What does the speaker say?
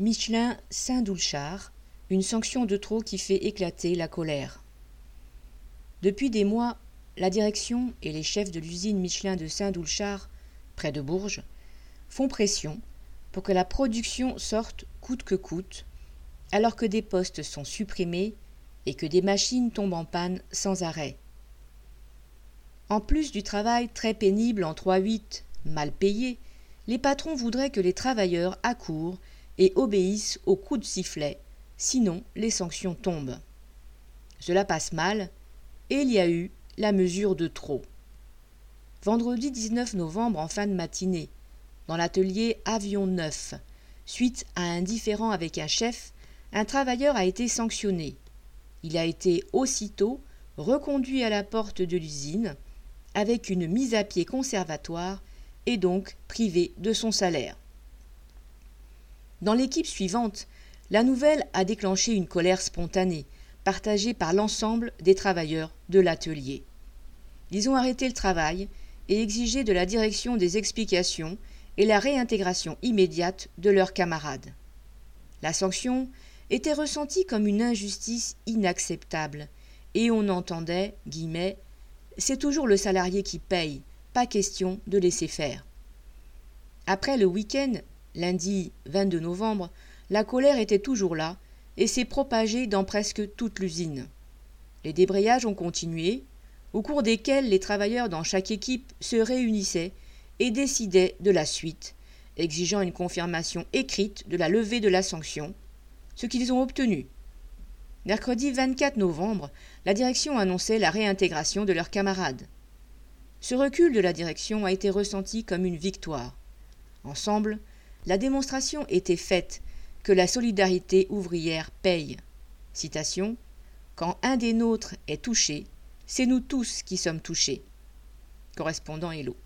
Michelin Saint-Doulchard, une sanction de trop qui fait éclater la colère. Depuis des mois, la direction et les chefs de l'usine Michelin de Saint-Doulchard, près de Bourges, font pression pour que la production sorte coûte que coûte, alors que des postes sont supprimés et que des machines tombent en panne sans arrêt. En plus du travail très pénible en 3-8, mal payé, les patrons voudraient que les travailleurs accourent et obéissent au coup de sifflet, sinon les sanctions tombent. Cela passe mal, et il y a eu la mesure de trop. Vendredi 19 novembre en fin de matinée, dans l'atelier Avion 9, suite à un différend avec un chef, un travailleur a été sanctionné. Il a été aussitôt reconduit à la porte de l'usine avec une mise à pied conservatoire et donc privé de son salaire. Dans l'équipe suivante, la nouvelle a déclenché une colère spontanée, partagée par l'ensemble des travailleurs de l'atelier. Ils ont arrêté le travail et exigé de la direction des explications et la réintégration immédiate de leurs camarades. La sanction était ressentie comme une injustice inacceptable, et on entendait, guillemets, c'est toujours le salarié qui paye, pas question de laisser faire. Après le week-end, lundi 22 novembre, la colère était toujours là et s'est propagée dans presque toute l'usine. Les débrayages ont continué, au cours desquels les travailleurs dans chaque équipe se réunissaient et décidaient de la suite, exigeant une confirmation écrite de la levée de la sanction, ce qu'ils ont obtenu. Mercredi 24 novembre, la direction annonçait la réintégration de leurs camarades. Ce recul de la direction a été ressenti comme une victoire. Ensemble, la démonstration était faite que la solidarité ouvrière paye. Quand un des nôtres est touché, c'est nous tous qui sommes touchés. Correspondant Hello.